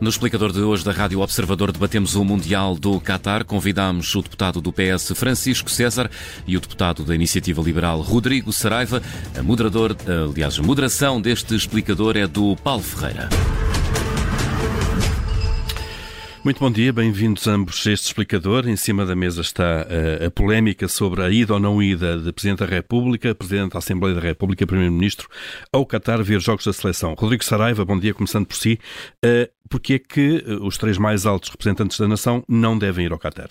No explicador de hoje da Rádio Observador debatemos o Mundial do Qatar. Convidamos o deputado do PS Francisco César e o deputado da Iniciativa Liberal Rodrigo Saraiva. A moderador, aliás, a moderação deste explicador é do Paulo Ferreira. Muito bom dia, bem-vindos ambos a este explicador. Em cima da mesa está a, eh, a polémica sobre a ida ou não ida de Presidente da República, Presidente da Assembleia da República, Primeiro-Ministro ao Qatar ver jogos da seleção. Rodrigo Saraiva, bom dia, começando por si. Uh, Porquê é que eh, os três mais altos representantes da nação não devem ir ao Qatar?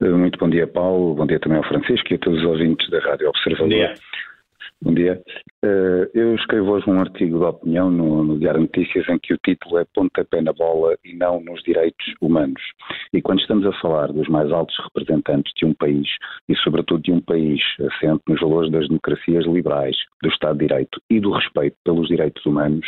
Muito bom dia, Paulo. Bom dia também ao Francisco e a todos os ouvintes da Rádio Observador. Bom dia. Bom dia. Eh, eu escrevo hoje um artigo de opinião no, no Diário Notícias em que o título é Pontapé na bola e não nos direitos humanos. E quando estamos a falar dos mais altos representantes de um país e, sobretudo, de um país assente nos valores das democracias liberais, do Estado de Direito e do respeito pelos direitos humanos,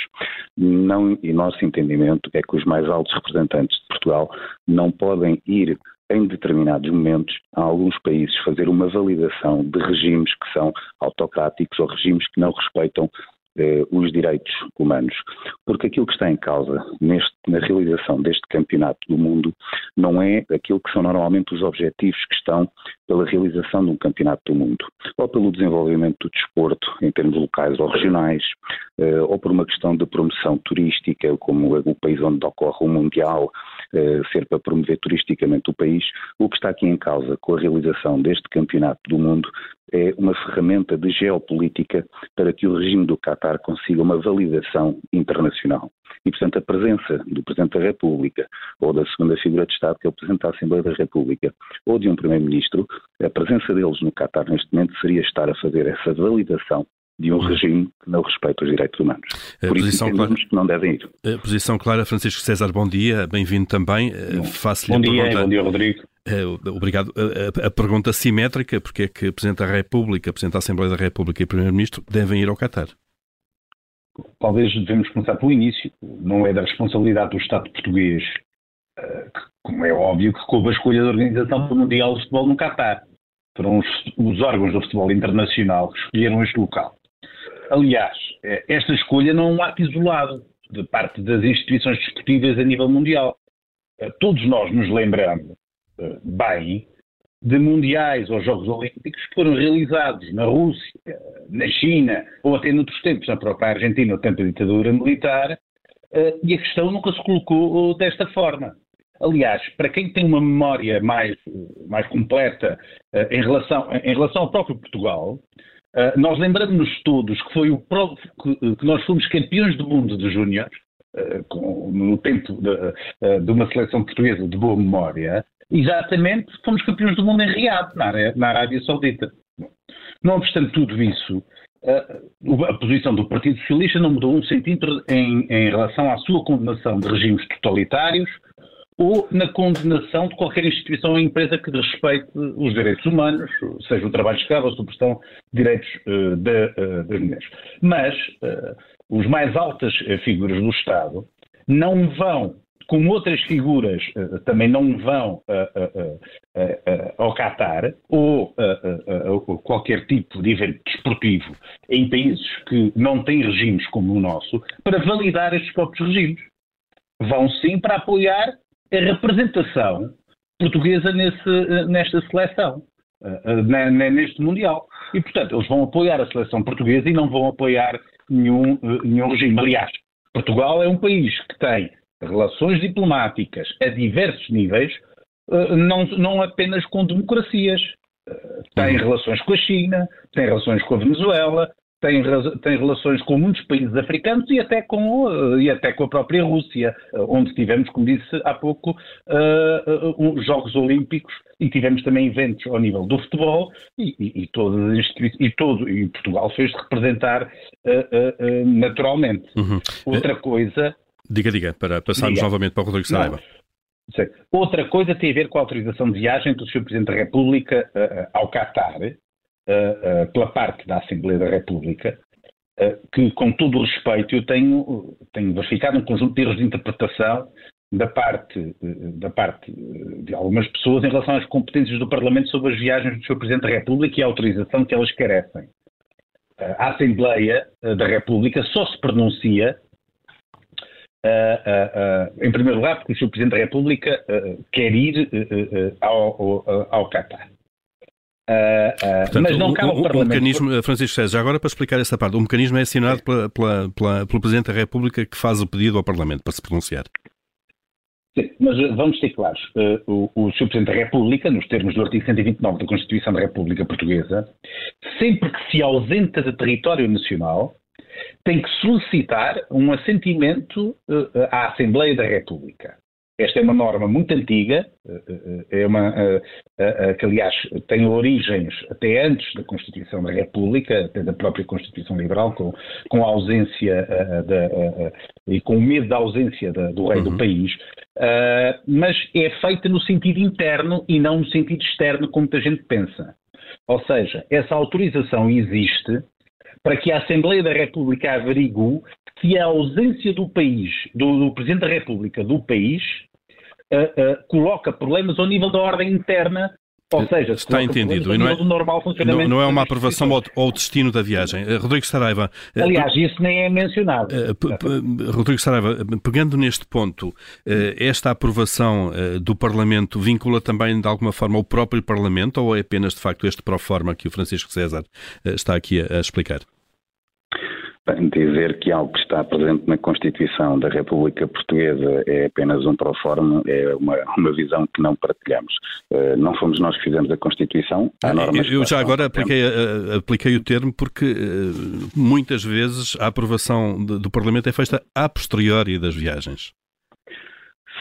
não, e nosso entendimento é que os mais altos representantes de Portugal não podem ir em determinados momentos, a alguns países fazer uma validação de regimes que são autocráticos ou regimes que não respeitam eh, os direitos humanos. Porque aquilo que está em causa neste, na realização deste campeonato do mundo não é aquilo que são normalmente os objetivos que estão pela realização de um campeonato do mundo, ou pelo desenvolvimento do desporto em termos locais ou regionais, eh, ou por uma questão de promoção turística, como o país onde ocorre o Mundial, ser para promover turisticamente o país. O que está aqui em causa com a realização deste campeonato do mundo é uma ferramenta de geopolítica para que o regime do Qatar consiga uma validação internacional. E, portanto, a presença do Presidente da República ou da segunda figura de Estado, que é o Presidente da Assembleia da República, ou de um Primeiro-Ministro, a presença deles no Qatar neste momento seria estar a fazer essa validação de um regime que não respeita os direitos humanos. A Por isso clara, que não devem ir. A posição clara, Francisco César, bom dia, bem-vindo também. Faço-lhe bom dia, pergunta, bom dia, Rodrigo. Obrigado. A, a, pergunta simétrica, porque é que o Presidente da República, Presidente da Assembleia da República e Primeiro-Ministro devem ir ao Qatar? Talvez devemos começar pelo início. Não é da responsabilidade do Estado português, como é óbvio, que coube a escolha da Organização Mundial de Futebol no Qatar. Foram os, os órgãos do futebol internacional que escolheram este local. Aliás, eh, esta escolha não é um ato isolado de parte das instituições desportivas a nível mundial. Eh, todos nós nos lembramos eh, bem de mundiais ou Jogos Olímpicos que foram realizados na Rússia, na China ou até noutros tempos, na própria Argentina, no tempo da ditadura militar, e a questão nunca se colocou desta forma. Aliás, para quem tem uma memória mais, mais completa em, relação, em relação ao próprio Portugal, Uh, nós lembramos-nos todos que foi o que, que, nós fomos campeões do mundo de júniores, uh, no tempo de, uh, de, uma seleção portuguesa de boa memória, exatamente fomos campeões do mundo em Riad, na, na Arábia Saudita. Não obstante tudo isso, a posição do Partido Socialista não mudou um centímetro em, em relação à sua condenação de regimes totalitários, ou na condenação de qualquer instituição ou empresa que respeite os direitos humanos, seja o trabalho escravo ou a supressão de direitos uh, de, uh, das mulheres. Mas uh, os mais altas figuras do Estado não vão, como outras figuras também não vão ao Qatar ou a qualquer tipo de evento desportivo em países que não têm regimes como o nosso, para validar estes próprios regimes. Vão sim para apoiar a representação portuguesa nesse, nesta seleção, eh, eh, neste Mundial. E, portanto, eles vão apoiar a seleção portuguesa e não vão apoiar nenhum, eh, nenhum regime. Aliás, Portugal é um país que tem relações diplomáticas a diversos níveis, não, não apenas com democracias. Tem uhum. relações com a China, tem relações com a Venezuela, tem, tem relações com muitos países africanos e até com, eh, e até com a própria Rússia, eh, onde tivemos, como disse há pouco, uh, uh, Jogos Olímpicos e tivemos também eventos ao nível do futebol e, e, e todas e todo e Portugal fez representar uh, naturalmente. Uhum. Outra coisa. Diga, diga, para passarmos diga. novamente para o Rodrigo Saraiva. Outra coisa tem a ver com a autorização de viagem do Sr. Presidente da República ao Qatar, uh, pela parte da Assembleia da República, que, com todo o respeito, eu tenho, tenho verificado um conjunto de erros de interpretação da parte, da parte de algumas pessoas em relação às competências do Parlamento sobre as viagens do Sr. Presidente da República e a autorização que elas carecem. A Assembleia da República só se pronuncia em primeiro lugar, porque o Sr. Presidente da República quer ir ao, ao, ao Portanto, mas não cabe o, o, o mecanismo, Francisco César, agora para explicar essa parte, o mecanismo é assinado pela, pela, pela, pelo Presidente da República que faz o pedido ao Parlamento para se pronunciar. Sim, mas vamos ser claros. O, o Sr. Presidente da República, nos termos do artigo 129 da Constituição da República Portuguesa, sempre que se ausenta de território nacional, tem que solicitar um assentimento à Assembleia da República. Esta é uma norma muito antiga, eh, eh, é uma eh, que aliás tem origens até antes da Constituição da República, até da própria Constituição Liberal, com, com a ausência e com o medo da ausência do rei uhum. do país, mas é feita no sentido interno e não no sentido externo, como muita gente pensa. Ou seja, essa autorização existe para que a Assembleia da República averigue se a ausência do país, do, do Presidente da República do país, uh, uh, coloca problemas ao nível da ordem interna ou seja, está entendido. E não, é, não, não, é uma aprovação ao, ao, destino da viagem. Rodrigo Saraiva. Aliás, isso nem é mencionado. Rodrigo Saraiva, pegando neste ponto, esta aprovação do Parlamento vincula também de alguma forma o próprio Parlamento ou é apenas de facto este pró-forma que o Francisco César está aqui a, a explicar? dizer que algo que está presente na Constituição da República Portuguesa é apenas um proforma é uma, uma visão que não partilhamos. Uh, não fomos nós que fizemos a Constituição, há normas Eu já agora apliquei, uh, apliquei o termo porque uh, muitas vezes a aprovação de, do Parlamento é feita a posteriori das viagens.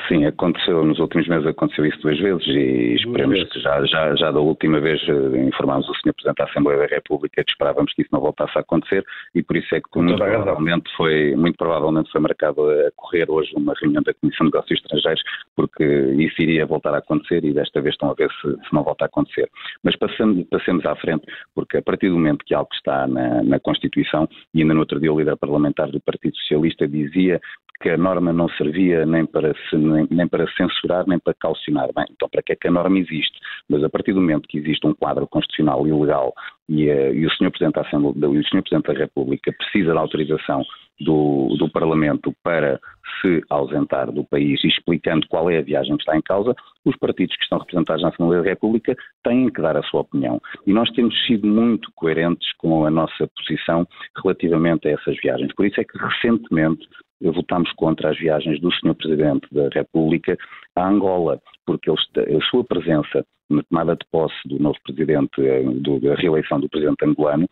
Sim, aconteceu, nos últimos meses aconteceu isso duas vezes e esperemos que já, já, já da última vez eh, informámos o Sr. Presidente da Assembleia da República que esperávamos que isso não voltasse a acontecer e por isso é que muito provavelmente, foi, muito provavelmente foi marcado a correr hoje uma reunião da Comissão de Negócios Estrangeiros porque isso iria voltar a acontecer e desta vez estão a ver se, se não volta a acontecer. Mas passemos, passemos à frente porque a partir do momento que algo está na, na Constituição e ainda no outro dia o líder parlamentar do Partido Socialista dizia que a norma não servia nem para, nem, nem, para censurar nem para calcionar. Bem, então para que é que a norma existe? Mas a partir do momento que existe um quadro constitucional e legal e, uh, e o Sr. Presidente da e. Presidente da República precisa da autorização do, do, Parlamento para se ausentar do país, explicando qual é a viagem que está em causa, os partidos que estão representados na Assembleia da República têm que dar a sua opinião. E nós temos sido muito coerentes com a nossa posição relativamente a essas viagens. Por isso é que recentemente votámos contra as viagens do Sr. Presidente da República a Angola, porque ele, a sua presença na tomada de posse do novo Presidente, eh, do, da reeleição do Presidente angolano,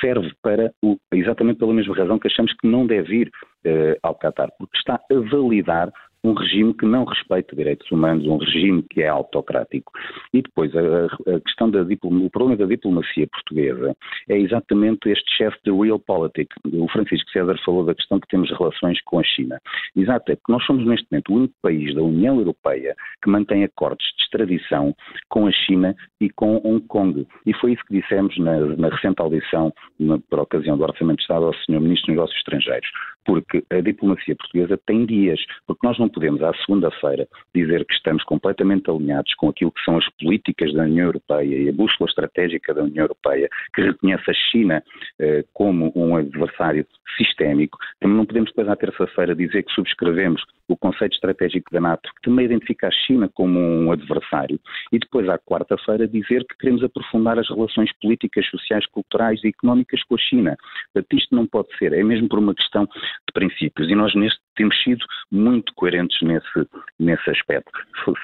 serve para, o, exatamente pela mesma razão que achamos que não deve ir eh, ao Qatar, porque está a validar um regime que não respeita direitos humanos, um regime que é autocrático. E depois a, a questão da o problema da diplomacia portuguesa é exatamente este chefe de realpolitik. O Francisco César falou da questão que temos relações com a China. Exato, é que nós somos neste momento o único país da União Europeia que mantém acordos de extradição com a China e com Hong Kong. E foi isso que dissemos na, na recente audição, na, por ocasião do Orçamento de Estado, ao Sr. Ministro dos Negócios Estrangeiros. Porque a diplomacia portuguesa tem dias, porque nós não podemos, à segunda-feira, dizer que estamos completamente alinhados com aquilo que são as políticas da União Europeia e a bússola estratégica da União Europeia, que reconhece a China eh, como um adversário sistémico. Também não podemos, depois, à terça-feira, dizer que subscrevemos o conceito estratégico da NATO, que também identifica a China como um adversário, e depois, à quarta-feira, dizer que queremos aprofundar as relações políticas, sociais, culturais e económicas com a China. Portanto, isto não pode ser, é mesmo por uma questão de princípios, e nós neste temos sido muito coerentes nesse, nesse aspecto.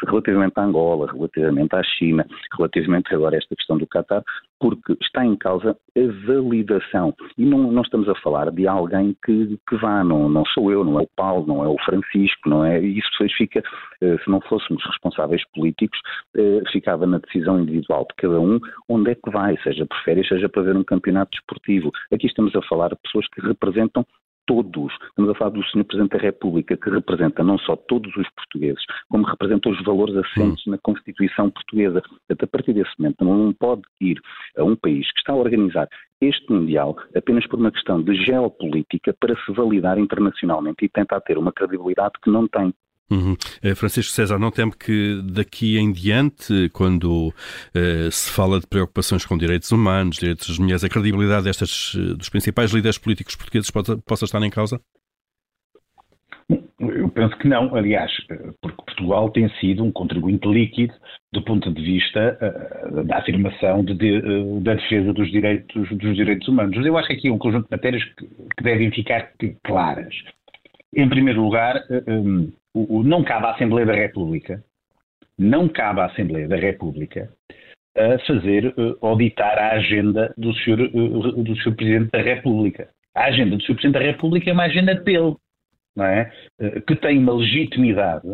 Relativamente à Angola, relativamente à China, relativamente agora a esta questão do Qatar, porque está em causa a validação. E não, não estamos a falar de alguém que, que vá, não, não sou eu, não é o Paulo, não é o Francisco, não é? Isso depois fica, eh, se não fôssemos responsáveis políticos, eh, ficava na decisão individual de cada um onde é que vai, seja por férias, seja para ver um campeonato desportivo. Aqui estamos a falar de pessoas que representam todos. Estamos a falar do Sr. Presidente da República, que representa não só todos os portugueses, como representa os valores assentes hum. na Constituição portuguesa. Portanto, a partir desse momento, não pode ir a um país que está a organizar este Mundial apenas por uma questão de geopolítica para se validar internacionalmente e tentar ter uma credibilidade que não tem. Uhum. Eh, Francisco César, não teme que daqui em diante, quando uh, se fala de preocupações com direitos humanos, direitos das mulheres, a credibilidade destes, eh, dos principais líderes políticos portugueses possa, estar em causa? Eu penso que não, aliás, porque Portugal tem sido um contribuinte líquido do ponto de vista uh, da afirmação de, de, uh, da defesa dos direitos, dos direitos humanos. Eu acho que aqui é um conjunto de matérias que, que devem ficar claras. Em primeiro lugar, o, não cabe à Assembleia da República, não cabe à Assembleia da República a fazer, auditar a agenda do Sr. do Sr. Presidente da República. A agenda do Sr. Presidente da República é uma agenda dele não é? Eh, que tem uma legitimidade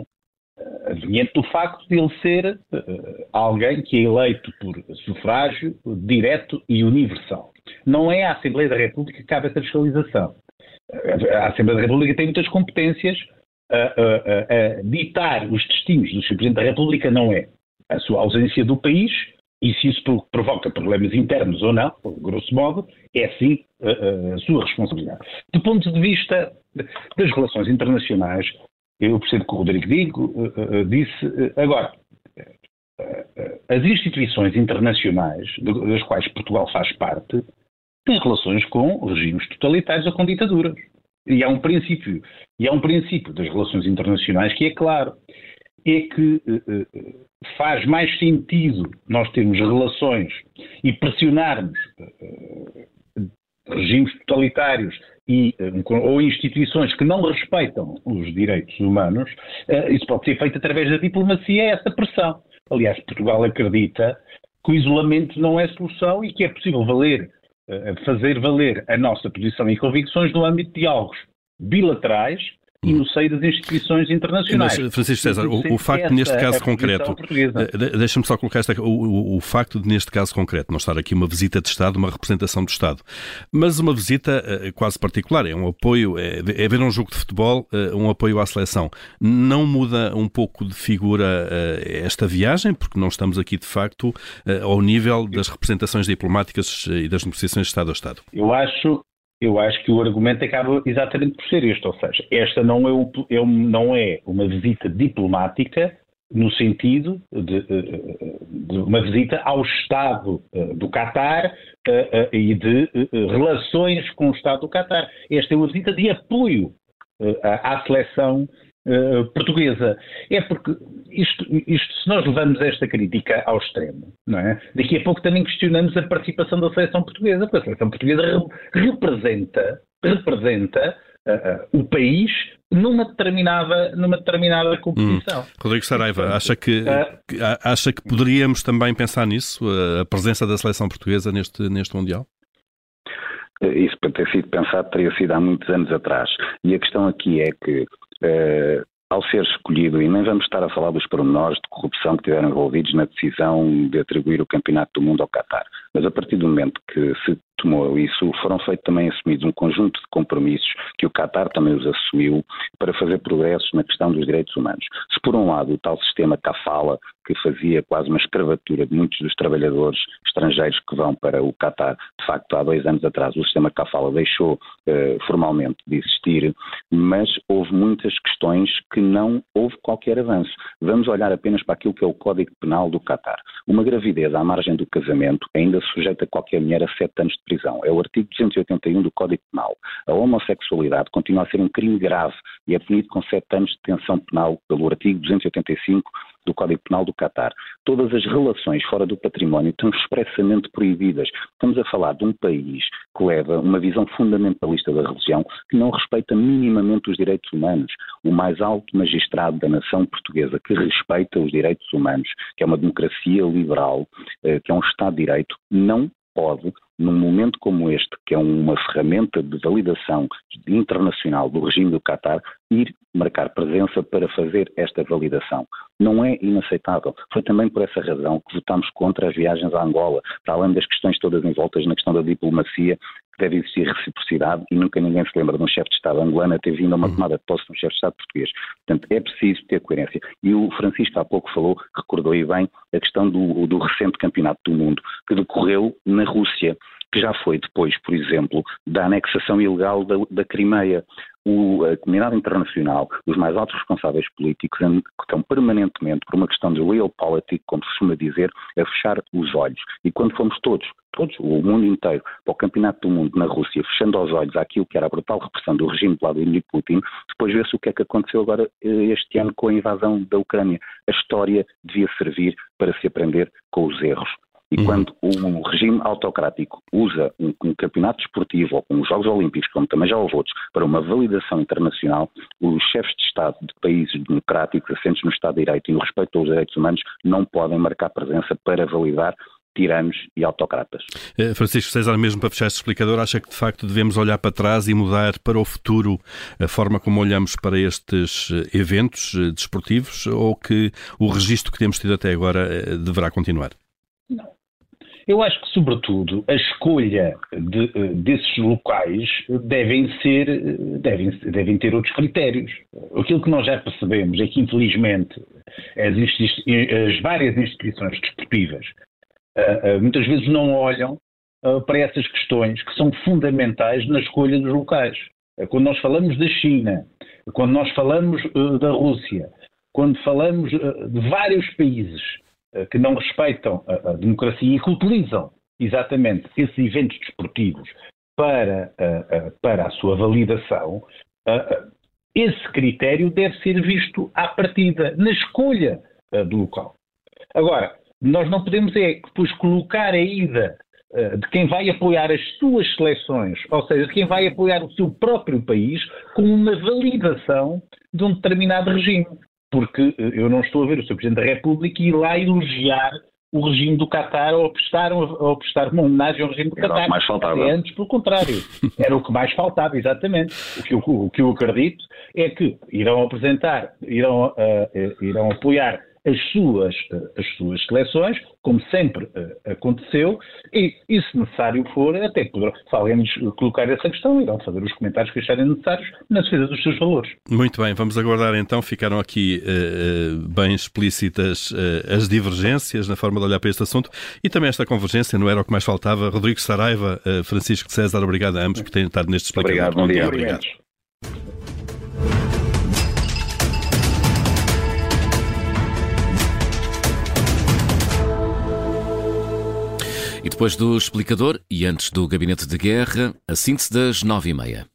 adveniente do facto de ele ser uh, alguém que é eleito por sufrágio direto e universal. Não é a Assembleia da República que cabe essa fiscalização. A Assembleia da República tem muitas competências. A, a, a ditar os destinos do Sr. Presidente da República não é a sua ausência do país, e se isso provoca problemas internos ou não, grosso modo, é sim a, a sua responsabilidade. Do ponto de vista das relações internacionais, eu percebo que o Rodrigo Digo uh, uh, disse. Uh, agora, as instituições internacionais, das quais Portugal faz parte, têm relações com regimes totalitários ou com ditaduras. E há um princípio, e há um princípio das relações internacionais que é claro, é que faz mais sentido nós termos relações e pressionarmos regimes totalitários e, eh, ou instituições que não respeitam os direitos humanos, eh, isso pode ser feito através da diplomacia, essa pressão. Aliás, Portugal acredita que o isolamento não é solução e que é possível valer, eh, fazer valer a nossa posição e convicções no âmbito de diálogos bilaterais e no seio das instituições internacionais. Mas, Francisco César, o, o facto neste caso concreto, eh, deixa-me só colocar esta, o, o, o, facto de neste caso concreto não estar aqui uma visita de Estado, uma representação do Estado, mas uma visita uh, quase particular, é um apoio, é, é, ver um jogo de futebol, uh, um apoio à seleção. Não muda um pouco de figura uh, esta viagem, porque não estamos aqui de facto ao nível das representações diplomáticas e das negociações de Estado a Estado? Eu acho, eu acho que o argumento acaba exatamente por ser este, ou seja, esta não é, o, é não é uma visita diplomática no sentido de, de, uma visita ao Estado eh, do Catar eh, eh, e de relações com o Estado do Catar. Esta é uma visita de apoio à seleção uh, portuguesa. É porque isto, isto, se nós levamos esta crítica ao extremo, não é? daqui a pouco também questionamos a participação da seleção portuguesa, porque a seleção portuguesa re representa, representa uh, uh, o país numa determinada, numa determinada competição. Hum. Rodrigo Saraiva, acha que, acha que poderíamos também pensar nisso, a presença da seleção portuguesa neste, neste Mundial? Isso para ter sido pensado teria sido há muitos anos atrás. E a questão aqui é que uh, ao ser escolhido, e nem vamos estar a falar dos pormenores de corrupção que tiveram envolvidos na decisão de atribuir o Campeonato do Mundo ao Qatar, mas a partir do momento que se tomou isso, foram feitos também assumidos um conjunto de compromissos que o Qatar também os assumiu para fazer progressos na questão dos direitos humanos. Se por um lado o tal sistema Kafala, que fazia quase uma escravatura de muitos dos trabalhadores estrangeiros que vão para o Qatar, de facto há dois anos atrás o sistema Kafala deixou eh, formalmente de existir, mas houve muitas questões que não houve qualquer avanço. Vamos olhar apenas para aquilo que é o Código Penal do Qatar. Uma gravidez à margem do casamento ainda sujeita qualquer mulher a sete anos de prisão. É o artigo 281 do Código Penal. A homossexualidade continua a ser um crime grave e é punido com sete anos de detenção penal pelo artigo 285 do Código Penal do Catar. Todas as relações fora do património estão expressamente proibidas. Estamos a falar de um país que leva uma visão fundamentalista da religião que não respeita minimamente os direitos humanos. O mais alto magistrado da nação portuguesa que respeita os direitos humanos, que é uma democracia liberal, eh, que é um Estado de Direito, não pode, num momento como este, que é uma ferramenta de validação internacional do regime do Qatar, ir marcar presença para fazer esta validação. Não é inaceitável. Foi também por essa razão que votámos contra as viagens à Angola, para além das questões todas envoltas na questão da diplomacia, que deve existir reciprocidade e nunca ninguém se lembra de um chefe de Estado angolano ter vindo a uma uhum. tomada de posse de um chefe de Estado português. Portanto, é preciso ter coerência. E o Francisco há pouco falou, recordou e bem, a questão do, do recente campeonato do mundo, que decorreu na Rússia que já foi depois, por exemplo, da anexação ilegal da, da Crimeia. o, a comunidade internacional, os mais altos responsáveis políticos estão permanentemente, por uma questão de realpolitik, como se costuma dizer, a fechar os olhos. E quando fomos todos, todos, o mundo inteiro, para o Campeonato do Mundo na Rússia, fechando os olhos àquilo que era a brutal repressão do regime de Vladimir Putin, depois vê-se o que é que aconteceu agora eh, este ano com a invasão da Ucrânia. A história devia servir para se aprender com os erros. E uhum. quando o regime autocrático usa um, um, campeonato desportivo ou como os Jogos Olímpicos, como também já houve outros, para uma validação internacional, os chefes de Estado de países democráticos, assentes no Estado de Direito e no respeito aos direitos humanos, não podem marcar presença para validar tiranos e autocratas. Eh, Francisco César, mesmo para fechar este explicador, acha que de facto devemos olhar para trás e mudar para o futuro a forma como olhamos para estes eh, eventos eh, desportivos ou que o registro que temos tido até agora deverá continuar? Não. Eu acho que, sobretudo, a escolha de, desses locais devem ser, devem, devem ter outros critérios. Aquilo que nós já percebemos é que, infelizmente, as, as várias instituições desportivas uh, muitas vezes não olham para essas questões que são fundamentais na escolha dos locais. quando nós falamos da China, quando nós falamos da Rússia, quando falamos de vários países que não respeitam a, a, democracia e que utilizam exatamente esses eventos desportivos para, para a sua validação, esse critério deve ser visto à partida, na escolha do local. Agora, nós não podemos é depois colocar a ida de quem vai apoiar as suas seleções, ou seja, de quem vai apoiar o seu próprio país, como uma validação de um determinado regime. Porque uh, eu não estou a ver o Sr. Presidente da República ir lá elogiar o regime do Qatar ou prestar, ou prestar uma homenagem ao regime do Qatar. Era o que mais faltava. É antes, pelo contrário. Era o que mais faltava, exatamente. O que eu, o que eu acredito é que irão apresentar, irão, uh, irão apoiar as suas, as suas seleções, como sempre uh, aconteceu, e, e, se necessário for, até poderão, se alguém nos colocar essa questão, irão fazer os comentários que acharem necessários na defesa dos seus valores. Muito bem, vamos aguardar então. Ficaram aqui uh, bem explícitas uh, as divergências na forma de olhar para este assunto e também esta convergência, não era o que mais faltava. Rodrigo Saraiva, Francisco César, obrigado a ambos por terem estado neste explicador. Obrigado, bom dia. Obrigado. E depois do explicador e antes do gabinete de guerra, a síntese das nove e meia.